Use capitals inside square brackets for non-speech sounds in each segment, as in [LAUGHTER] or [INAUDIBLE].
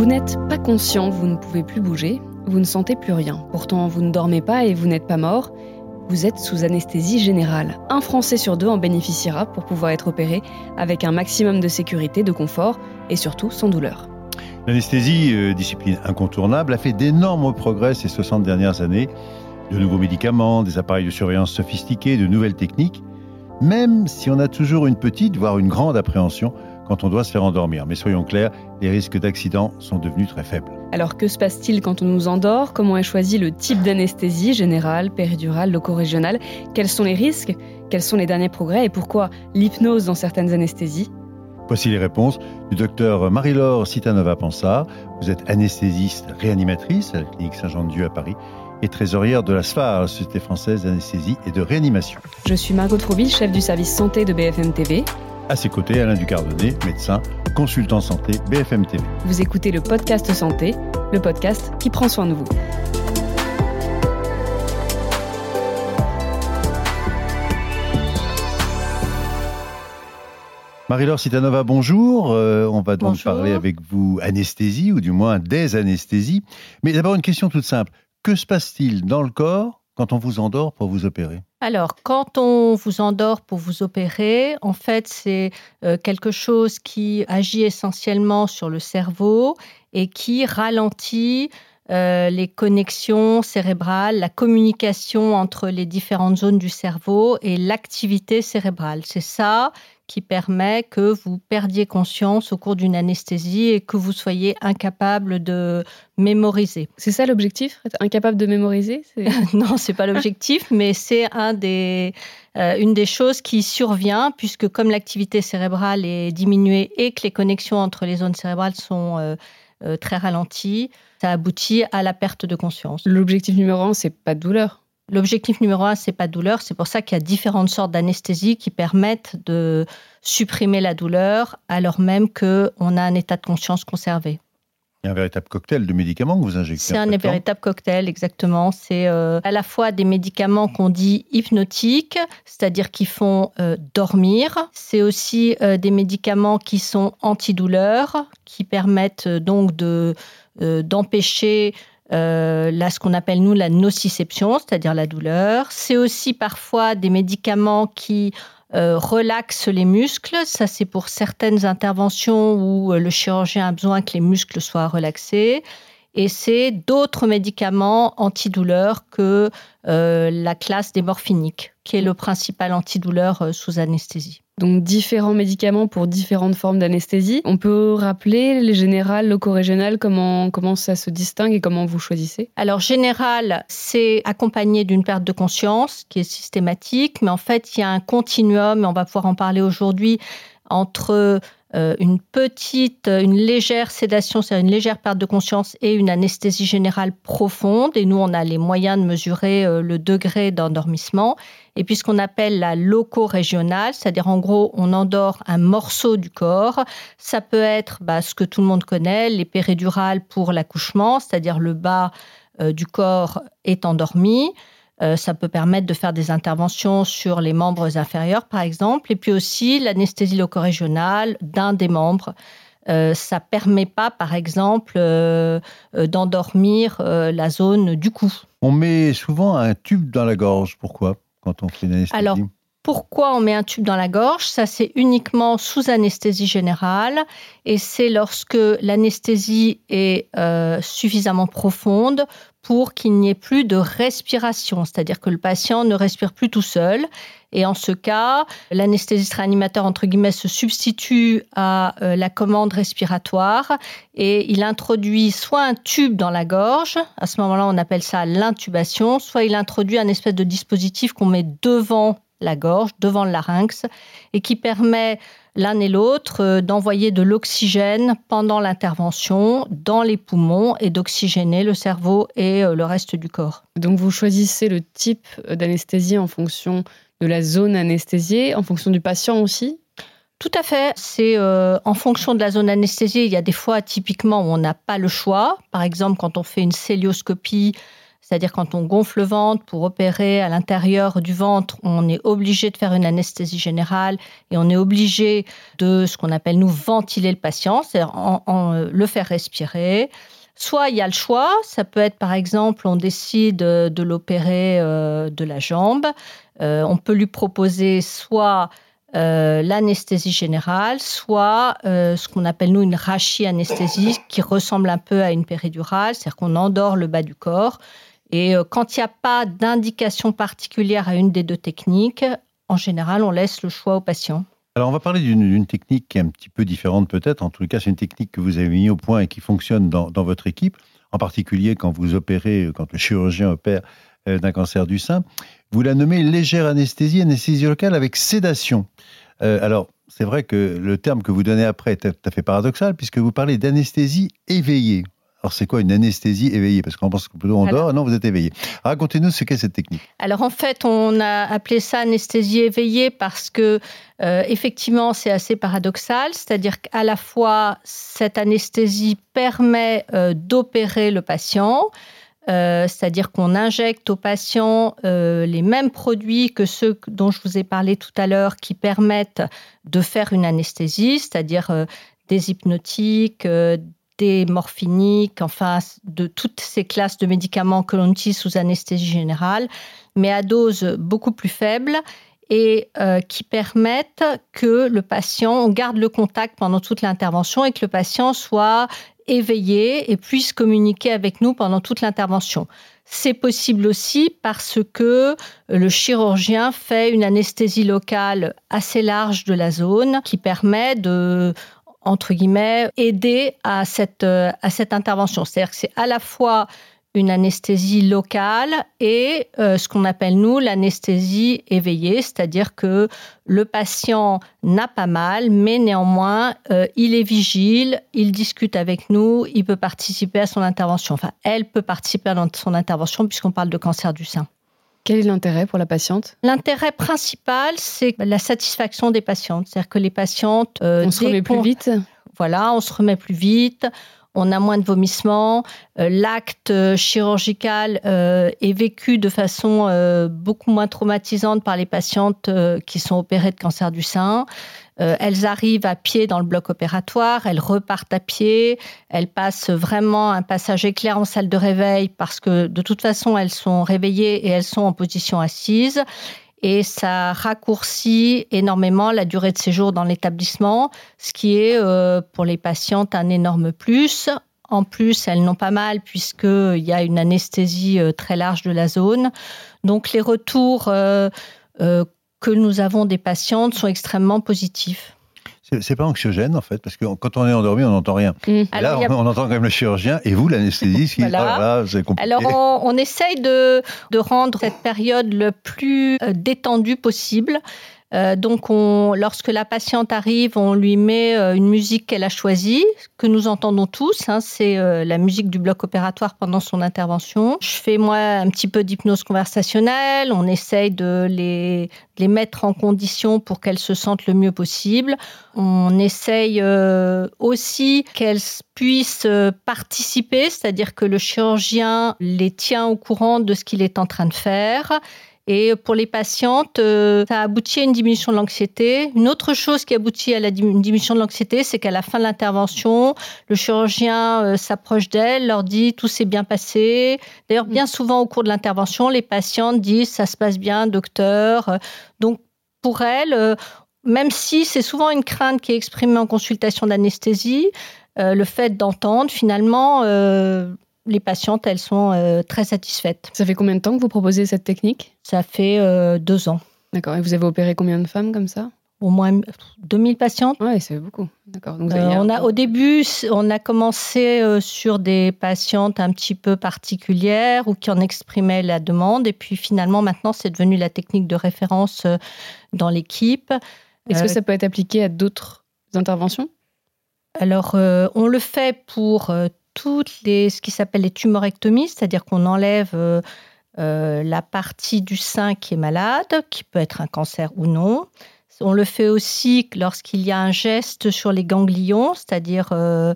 Vous n'êtes pas conscient, vous ne pouvez plus bouger, vous ne sentez plus rien. Pourtant, vous ne dormez pas et vous n'êtes pas mort. Vous êtes sous anesthésie générale. Un Français sur deux en bénéficiera pour pouvoir être opéré avec un maximum de sécurité, de confort et surtout sans douleur. L'anesthésie, euh, discipline incontournable, a fait d'énormes progrès ces 60 dernières années. De nouveaux médicaments, des appareils de surveillance sophistiqués, de nouvelles techniques, même si on a toujours une petite, voire une grande appréhension quand on doit se faire endormir. Mais soyons clairs, les risques d'accident sont devenus très faibles. Alors que se passe-t-il quand on nous endort? Comment est choisi le type d'anesthésie générale, péridurale, loco-régionale? Quels sont les risques? Quels sont les derniers progrès? Et pourquoi l'hypnose dans certaines anesthésies? Voici les réponses du docteur Marie-Laure Citanova-Pansard. Vous êtes anesthésiste réanimatrice à la clinique Saint-Jean-de-Dieu à Paris et trésorière de la SFAR, la Société française d'anesthésie et de réanimation. Je suis Margot Trouville, chef du service santé de BFM TV. À ses côtés, Alain Ducardonnet, médecin, consultant santé BFM TV. Vous écoutez le podcast Santé, le podcast qui prend soin de vous. Marie-Laure Citanova, bonjour. Euh, on va donc parler avec vous anesthésie, ou du moins des anesthésies. Mais d'abord, une question toute simple. Que se passe-t-il dans le corps quand on vous endort pour vous opérer. Alors, quand on vous endort pour vous opérer, en fait, c'est euh, quelque chose qui agit essentiellement sur le cerveau et qui ralentit euh, les connexions cérébrales, la communication entre les différentes zones du cerveau et l'activité cérébrale. C'est ça qui permet que vous perdiez conscience au cours d'une anesthésie et que vous soyez incapable de mémoriser. C'est ça l'objectif Être incapable de mémoriser [LAUGHS] Non, c'est pas l'objectif, [LAUGHS] mais c'est un des, euh, une des choses qui survient puisque comme l'activité cérébrale est diminuée et que les connexions entre les zones cérébrales sont euh, euh, très ralenties, ça aboutit à la perte de conscience. L'objectif numéro un, c'est pas de douleur. L'objectif numéro un, c'est pas de douleur. C'est pour ça qu'il y a différentes sortes d'anesthésie qui permettent de supprimer la douleur alors même qu'on a un état de conscience conservé. Il y a un véritable cocktail de médicaments que vous injectez. C'est un véritable cocktail, exactement. C'est euh, à la fois des médicaments qu'on dit hypnotiques, c'est-à-dire qui font euh, dormir. C'est aussi euh, des médicaments qui sont antidouleurs, qui permettent donc de d'empêcher euh, là, ce qu'on appelle nous la nociception, c'est-à-dire la douleur. C'est aussi parfois des médicaments qui euh, relaxent les muscles. Ça, c'est pour certaines interventions où euh, le chirurgien a besoin que les muscles soient relaxés. Et c'est d'autres médicaments antidouleurs que la classe des morphiniques, qui est le principal antidouleur sous anesthésie donc différents médicaments pour différentes formes d'anesthésie. On peut rappeler les générales, loco-régionales, comment, comment ça se distingue et comment vous choisissez? Alors général, c'est accompagné d'une perte de conscience qui est systématique, mais en fait il y a un continuum, et on va pouvoir en parler aujourd'hui, entre euh, une petite, une légère sédation, c'est-à-dire une légère perte de conscience et une anesthésie générale profonde. Et nous, on a les moyens de mesurer euh, le degré d'endormissement. Et puis ce qu'on appelle la loco-régionale, c'est-à-dire en gros, on endort un morceau du corps. Ça peut être bah, ce que tout le monde connaît, les péridurales pour l'accouchement, c'est-à-dire le bas euh, du corps est endormi. Euh, ça peut permettre de faire des interventions sur les membres inférieurs, par exemple, et puis aussi l'anesthésie locorégionale d'un des membres. Euh, ça permet pas, par exemple, euh, euh, d'endormir la zone du cou. On met souvent un tube dans la gorge. Pourquoi? Quand on fait une anesthésie? Alors, pourquoi on met un tube dans la gorge? Ça, c'est uniquement sous anesthésie générale. Et c'est lorsque l'anesthésie est suffisamment profonde pour qu'il n'y ait plus de respiration, c'est-à-dire que le patient ne respire plus tout seul. Et en ce cas, l'anesthésiste réanimateur, entre guillemets, se substitue à euh, la commande respiratoire et il introduit soit un tube dans la gorge, à ce moment-là on appelle ça l'intubation, soit il introduit un espèce de dispositif qu'on met devant la gorge, devant le larynx, et qui permet l'un et l'autre euh, d'envoyer de l'oxygène pendant l'intervention dans les poumons et d'oxygéner le cerveau et euh, le reste du corps. Donc vous choisissez le type d'anesthésie en fonction de la zone anesthésiée, en fonction du patient aussi? Tout à fait. C'est euh, en fonction de la zone anesthésiée. Il y a des fois, typiquement, où on n'a pas le choix. Par exemple, quand on fait une célioscopie, c'est-à-dire quand on gonfle le ventre pour opérer à l'intérieur du ventre, on est obligé de faire une anesthésie générale et on est obligé de ce qu'on appelle nous ventiler le patient, c'est-à-dire en, le faire respirer. Soit il y a le choix, ça peut être par exemple on décide de l'opérer euh, de la jambe, euh, on peut lui proposer soit euh, l'anesthésie générale, soit ce qu'on appelle nous une anesthésie qui ressemble un peu à une péridurale, c'est-à-dire qu'on endort le bas du corps. Et quand il n'y a pas d'indication particulière à une des deux techniques, en général, on laisse le choix au patient. Alors, on va parler d'une technique qui est un petit peu différente peut-être. En tout cas, c'est une technique que vous avez mis au point et qui fonctionne dans, votre équipe, en particulier quand vous opérez, quand le chirurgien opère euh, d'un cancer du sein. Vous la nommez légère anesthésie, anesthésie locale avec sédation. Euh, alors, c'est vrai que le terme que vous donnez après est tout à fait paradoxal, puisque vous parlez d'anesthésie éveillée. Alors, c'est quoi une anesthésie éveillée? Parce qu'on pense que plutôt on dort, non, vous êtes éveillé. Racontez-nous ce qu'est cette technique. Alors, en fait, on a appelé ça anesthésie éveillée parce que, euh, effectivement, c'est assez paradoxal. C'est-à-dire qu'à la fois, cette anesthésie permet euh, d'opérer le patient. Euh, c'est-à-dire qu'on injecte au patient les mêmes produits que ceux dont je vous ai parlé tout à l'heure qui permettent de faire une anesthésie, c'est-à-dire des hypnotiques, morphiniques, enfin de toutes ces classes de médicaments que l'on utilise sous anesthésie générale, mais à dose beaucoup plus faible et euh, qui permettent que le patient, on garde le contact pendant toute l'intervention et que le patient soit éveillé et puisse communiquer avec nous pendant toute l'intervention. C'est possible aussi parce que le chirurgien fait une anesthésie locale assez large de la zone qui permet de entre guillemets, aider à cette, euh, à cette intervention. C'est-à-dire que c'est à la fois une anesthésie locale et euh, ce qu'on appelle nous l'anesthésie éveillée, c'est-à-dire que le patient n'a pas mal, mais néanmoins euh, il est vigile, il discute avec nous, il peut participer à son intervention. Enfin, elle peut participer à son intervention puisqu'on parle de cancer du sein. Quel est l'intérêt pour la patiente? L'intérêt principal, c'est la satisfaction des patientes. C'est-à-dire que les patientes... Euh, on se remet plus vite? Voilà, on se remet plus vite, on a moins de vomissements. Euh, l'acte chirurgical euh, est vécu de façon beaucoup moins traumatisante par les patientes qui sont opérées de cancer du sein. Euh, elles arrivent à pied dans le bloc opératoire, elles repartent à pied, elles passent vraiment un passage éclair en salle de réveil parce que de toute façon elles sont réveillées et elles sont en position assise. Et ça raccourcit énormément la durée de séjour dans l'établissement, ce qui est euh, pour les patientes un énorme plus. En plus, elles n'ont pas mal puisqu'il y a une anesthésie euh, très large de la zone. Donc les retours que nous avons des patientes sont extrêmement positifs. C'est pas anxiogène en fait, parce que quand on est endormi, on n'entend rien. Mmh. Là, on, entend quand même le chirurgien et vous, l'anesthésiste, voilà. c'est compliqué. Alors, on, essaye de, de, rendre cette période le plus euh, détendue possible. Euh, donc, on, lorsque la patiente arrive, on lui met euh, une musique qu'elle a choisie, que nous entendons tous. Hein, c'est euh, la musique du bloc opératoire pendant son intervention. Je fais moi un petit peu d'hypnose conversationnelle. On essaye de les, les mettre en condition pour qu'elles se sentent le mieux possible. On essaye aussi qu'elles puissent participer, c'est-à-dire que le chirurgien les tient au courant de ce qu'il est en train de faire et pour les patientes, euh, ça aboutit à une diminution de l'anxiété. Une autre chose qui aboutit à la diminution de l'anxiété, c'est qu'à la fin de l'intervention, le chirurgien euh, s'approche d'elle, leur dit tout s'est bien passé. D'ailleurs, bien mm. souvent au cours de l'intervention, les patientes disent ça se passe bien, docteur. Donc pour elles, euh, même si c'est souvent une crainte qui est exprimée en consultation d'anesthésie, le fait d'entendre finalement les patientes, elles sont euh, très satisfaites. Ça fait combien de temps que vous proposez cette technique? Ça fait euh, deux ans. D'accord. Et vous avez opéré combien de femmes comme ça? Au moins 2000 patientes. Oui, c'est beaucoup. D'accord. Euh, on a, au début, on a commencé sur des patientes un petit peu particulières ou qui en exprimaient la demande. Et puis finalement, maintenant, c'est devenu la technique de référence dans l'équipe. Est-ce que ça peut être appliqué à d'autres interventions? Alors, on le fait pour toutes les, ce qui s'appelle les tumorectomies, c'est-à-dire qu'on enlève euh, euh, la partie du sein qui est malade, qui peut être un cancer ou non. On le fait aussi lorsqu'il y a un geste sur les ganglions, c'est-à-dire euh,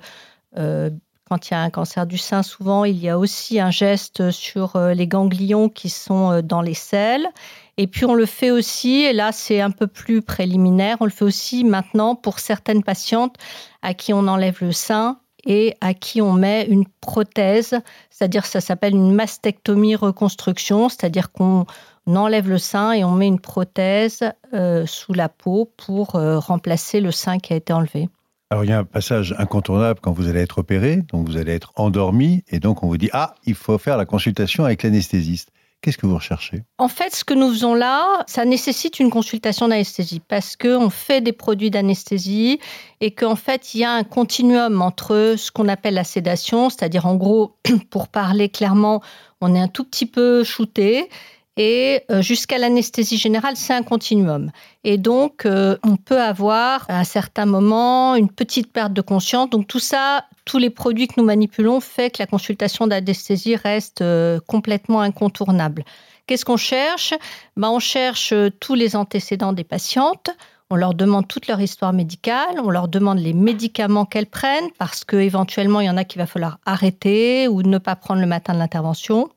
quand il y a un cancer du sein, souvent, il y a aussi un geste sur les ganglions qui sont dans les selles. Et puis on le fait aussi, et là c'est un peu plus préliminaire, on le fait aussi maintenant pour certaines patientes à qui on enlève le sein et à qui on met une prothèse, c'est-à-dire ça s'appelle une mastectomie reconstruction, c'est-à-dire qu'on enlève le sein et on met une prothèse euh, sous la peau pour euh, remplacer le sein qui a été enlevé. Alors il y a un passage incontournable quand vous allez être opéré, donc vous allez être endormi et donc on vous dit ah il faut faire la consultation avec l'anesthésiste. Qu'est-ce que vous recherchez? En fait, ce que nous faisons là, ça nécessite une consultation d'anesthésie parce qu'on fait des produits d'anesthésie et qu'en fait, il y a un continuum entre ce qu'on appelle la sédation, c'est-à-dire en gros, [CLEARS THROAT] pour parler clairement, on est un tout petit peu shooté et euh, jusqu'à l'anesthésie générale, c'est un continuum. Et donc, euh, on peut avoir à un certain moment une petite perte de conscience. Donc, tout ça, tous les produits que nous manipulons fait que la consultation d'anesthésie reste euh, complètement incontournable. Qu'est-ce qu'on cherche? Ben, On cherche tous les antécédents des patientes. On leur demande toute leur histoire médicale, on leur demande les médicaments qu'elles prennent parce qu'éventuellement il y en a qu'il va falloir arrêter ou ne pas prendre le matin de l'intervention.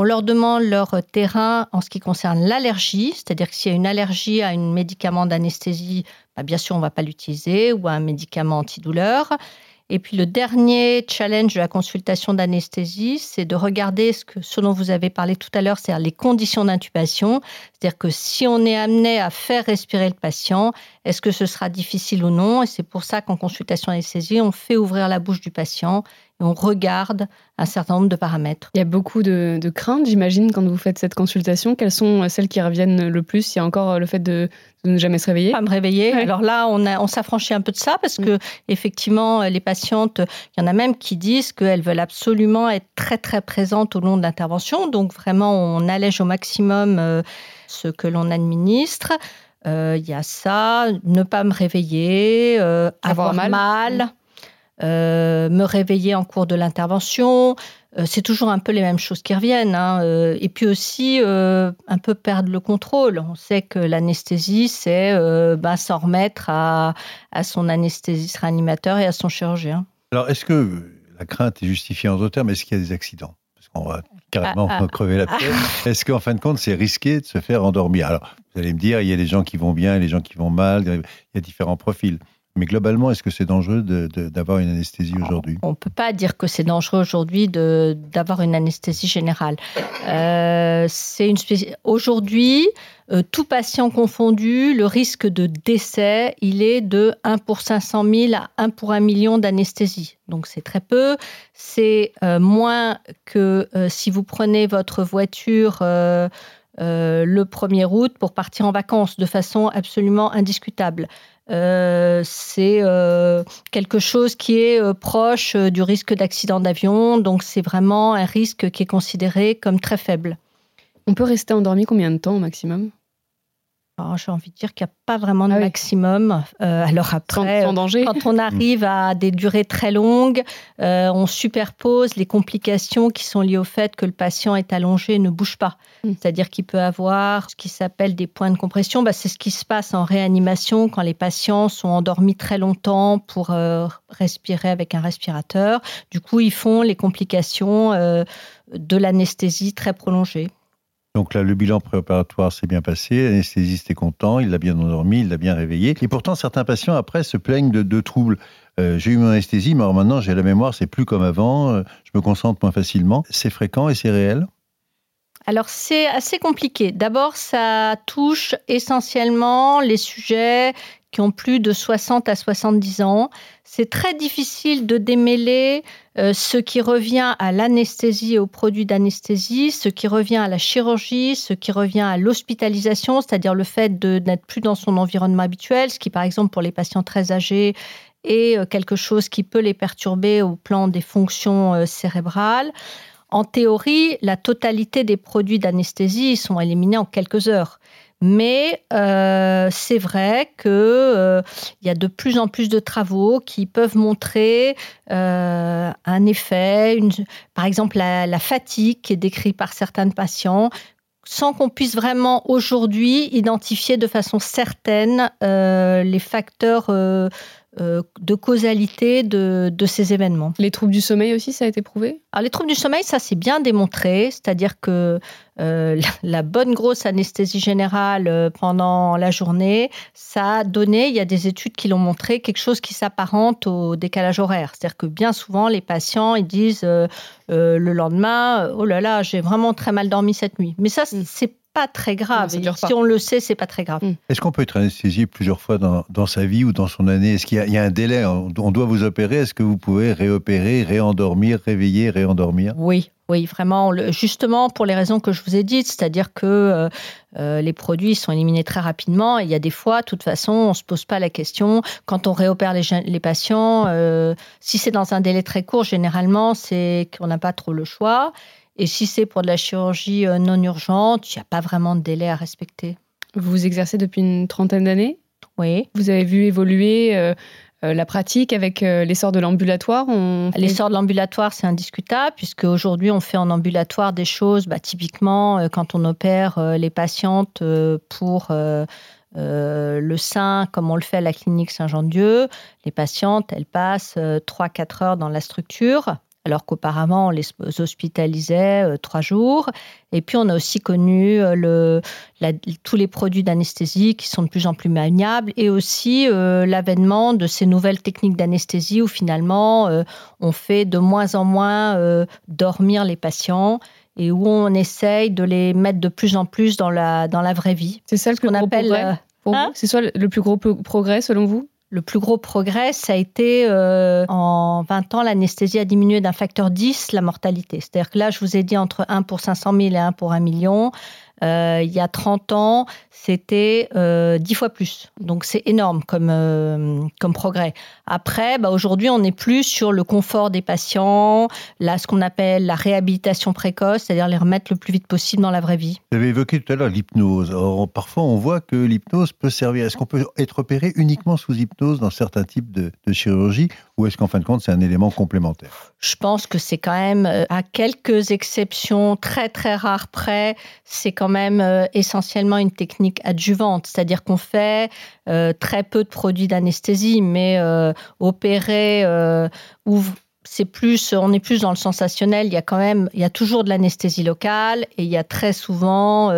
On leur demande leur terrain en ce qui concerne l'allergie, c'est-à-dire que s'il y a une allergie à un médicament d'anesthésie, bah, bien sûr, on ne va pas l'utiliser, ou à un médicament antidouleur. Et puis le dernier challenge de la consultation d'anesthésie, c'est de regarder ce, que, ce dont vous avez parlé tout à l'heure, c'est-à-dire les conditions d'intubation. C'est-à-dire que si on est amené à faire respirer le patient, est-ce que ce sera difficile ou non? Et c'est pour ça qu'en consultation d'anesthésie, on fait ouvrir la bouche du patient on regarde un certain nombre de paramètres. Il y a beaucoup de, craintes, j'imagine, quand vous faites cette consultation. Quelles sont celles qui reviennent le plus? Il y a encore le fait de, ne jamais se réveiller? Pas me réveiller. Alors là, on, on s'affranchit un peu de ça parce mm. que, effectivement, les patientes, il y en a même qui disent qu'elles veulent absolument être très, très présentes au long de l'intervention. Donc, vraiment, on allège au maximum euh, ce que l'on administre. Euh, il y a ça, ne pas me réveiller, euh, avoir, mal euh, me réveiller en cours de l'intervention. Euh, c'est toujours un peu les mêmes choses qui reviennent. Hein. Euh, et puis aussi, un peu perdre le contrôle. On sait que l'anesthésie, c'est ben, s'en remettre à, son anesthésiste réanimateur et à son chirurgien. Alors, est-ce que la crainte est justifiée en d'autres termes? Est-ce qu'il y a des accidents? Parce qu'on va carrément ah, ah. [LAUGHS] crever la tête. [LAUGHS] Est-ce qu'en fin de compte, c'est risqué de se faire endormir? Alors, vous allez me dire, il y a des gens qui vont bien et des gens qui vont mal. Il y a différents profils. Mais globalement, est-ce que c'est dangereux d'avoir une anesthésie aujourd'hui? On ne peut pas dire que c'est dangereux aujourd'hui d'avoir une anesthésie générale. Euh, Aujourd'hui, euh, tout patient confondu, le risque de décès, il est de 1 pour 500 000 à 1 pour 1 million d'anesthésie. Donc c'est très peu. C'est euh, moins que si vous prenez votre voiture. le 1er août pour partir en vacances de façon absolument indiscutable. Euh, c'est euh, quelque chose qui est euh, proche du risque d'accident d'avion, donc c'est vraiment un risque qui est considéré comme très faible. On peut rester endormi combien de temps au maximum? J'ai envie de dire qu'il n'y a pas vraiment de ah maximum. Euh, alors après, quand on arrive à des durées très longues, euh, on superpose les complications qui sont liées au fait que le patient est allongé et ne bouge pas. Mm. C'est-à-dire qu'il peut avoir ce qui s'appelle des points de compression. Bah, c'est ce qui se passe en réanimation quand les patients sont endormis très longtemps pour euh, respirer avec un respirateur. Du coup, ils font les complications de l'anesthésie très prolongée. Donc là, le bilan préopératoire s'est bien passé, l'anesthésiste est content, il l'a bien endormi, il l'a bien réveillé. Et pourtant, certains patients, après, se plaignent de, troubles. Euh, j'ai eu mon anesthésie, mais alors maintenant, j'ai la mémoire, c'est plus comme avant, euh, je me concentre moins facilement. C'est fréquent et c'est réel? Alors c'est assez compliqué. D'abord, ça touche essentiellement les sujets qui ont plus de 60 à 70 ans. C'est très difficile de démêler euh, ce qui revient à l'anesthésie et aux produits d'anesthésie, ce qui revient à la chirurgie, ce qui revient à l'hospitalisation, c'est-à-dire le fait de n'être plus dans son environnement habituel, ce qui par exemple pour les patients très âgés est euh, quelque chose qui peut les perturber au plan des fonctions euh, cérébrales. En théorie, la totalité des produits d'anesthésie sont éliminés en quelques heures. Mais euh, c'est vrai qu'il euh, y a de plus en plus de travaux qui peuvent montrer euh, un effet, par exemple la, fatigue qui est décrite par certains patients, sans qu'on puisse vraiment aujourd'hui identifier de façon certaine les facteurs euh, de causalité de, ces événements. Les troubles du sommeil aussi, ça a été prouvé? Alors, Les troubles du sommeil, ça c'est bien démontré, c'est-à-dire que euh, [LAUGHS] la, bonne grosse anesthésie générale euh, pendant la journée, ça a donné, il y a des études qui l'ont montré, quelque chose qui s'apparente au décalage horaire. C'est-à-dire que bien souvent, les patients, ils disent le lendemain, oh là là, j'ai vraiment très mal dormi cette nuit. Mais ça, mm. c'est pas très grave. si on le sait, c'est pas très grave. Hmm. Est-ce qu'on peut être anesthésié plusieurs fois dans, dans, sa vie ou dans son année? Est-ce qu'il y, a un délai? On doit vous opérer. Est-ce que vous pouvez réopérer, réendormir, réveiller, réendormir? Oui, oui, vraiment, justement pour les raisons que je vous ai dites, c'est-à-dire que euh, euh, les produits sont éliminés très rapidement. Et il y a des fois, de toute façon, on ne se pose pas la question. Quand on réopère les, les patients, euh, si c'est dans un délai très court, généralement, c'est qu'on n'a pas trop le choix. Et si c'est pour de la chirurgie euh, non urgente, il n'y a pas vraiment de délai à respecter. Vous exercez depuis une trentaine d'années? Oui. Vous avez vu évoluer euh, euh, la pratique avec l'essor de l'ambulatoire? L'essor de l'ambulatoire, c'est indiscutable, puisque aujourd'hui, on fait en ambulatoire des choses, bah, typiquement, quand on opère les patientes pour le sein, comme on le fait à la clinique Saint-Jean-Dieu, les patientes, elles passent 3-4 heures dans la structure alors qu'auparavant on les hospitalisait euh, trois jours. Et puis on a aussi connu euh, tous les produits d'anesthésie qui sont de plus en plus maniables et aussi euh, l'avènement de ces nouvelles techniques d'anesthésie où finalement on fait de moins en moins dormir les patients et où on essaye de les mettre de plus en plus dans la, dans la vraie vie. C'est ça ce qu'on appelle... Hein? C'est soit le plus gros progrès selon vous? Le plus gros progrès, ça a été euh, en 20 ans, l'anesthésie a diminué d'un facteur 10 la mortalité. C'est-à-dire que là, je vous ai dit entre 1 pour 500 000 et 1 pour 1 million. Euh, il y a 30 ans, c'était euh, 10 fois plus. Donc c'est énorme comme, euh, comme progrès. Après, bah, aujourd'hui, on n'est plus sur le confort des patients, là, ce qu'on appelle la réhabilitation précoce, c'est-à-dire les remettre le plus vite possible dans la vraie vie. Vous avez évoqué tout à l'heure l'hypnose. Parfois, on voit que l'hypnose peut servir. Est-ce qu'on peut être opéré uniquement sous hypnose dans certains types de, de chirurgie ou est-ce qu'en fin de compte, c'est un élément complémentaire? Je pense que c'est quand même, euh, à quelques exceptions très très rares près, c'est quand même euh, essentiellement une technique adjuvante, c'est-à-dire qu'on fait euh, très peu de produits d'anesthésie, mais euh, opérer ou c'est plus, on est plus dans le sensationnel. Il y a quand même, il y a toujours de l'anesthésie locale et il y a très souvent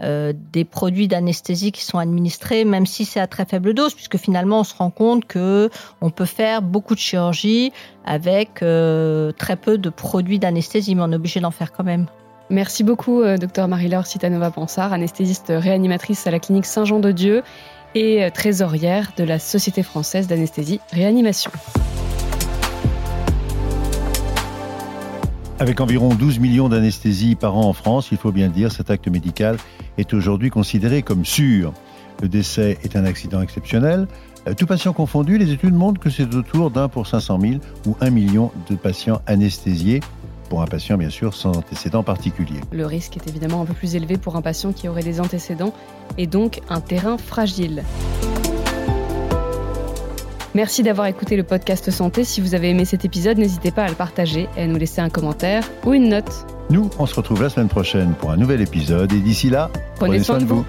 des produits d'anesthésie qui sont administrés, même si c'est à très faible dose, puisque finalement on se rend compte que on peut faire beaucoup de chirurgie avec très peu de produits d'anesthésie, mais on est obligé d'en faire quand même. Merci beaucoup, euh, docteur Marie-Laure Citanova-Ponsard, anesthésiste réanimatrice à la clinique Saint-Jean-de-Dieu et euh, trésorière de la Société française d'anesthésie réanimation. Avec environ 12 millions d'anesthésies par an en France, il faut bien dire, cet acte médical est aujourd'hui considéré comme sûr. Le décès est un accident exceptionnel. Euh, tout patient confondu, les études montrent que c'est autour d'un pour 500 000 ou un million de patients anesthésiés pour un patient bien sûr sans antécédents particuliers. Le risque est évidemment un peu plus élevé pour un patient qui aurait des antécédents et donc un terrain fragile. Merci d'avoir écouté le podcast Santé. Si vous avez aimé cet épisode, n'hésitez pas à le partager et à nous laisser un commentaire ou une note. Nous, on se retrouve la semaine prochaine pour un nouvel épisode et d'ici là, prenez, soin, de vous.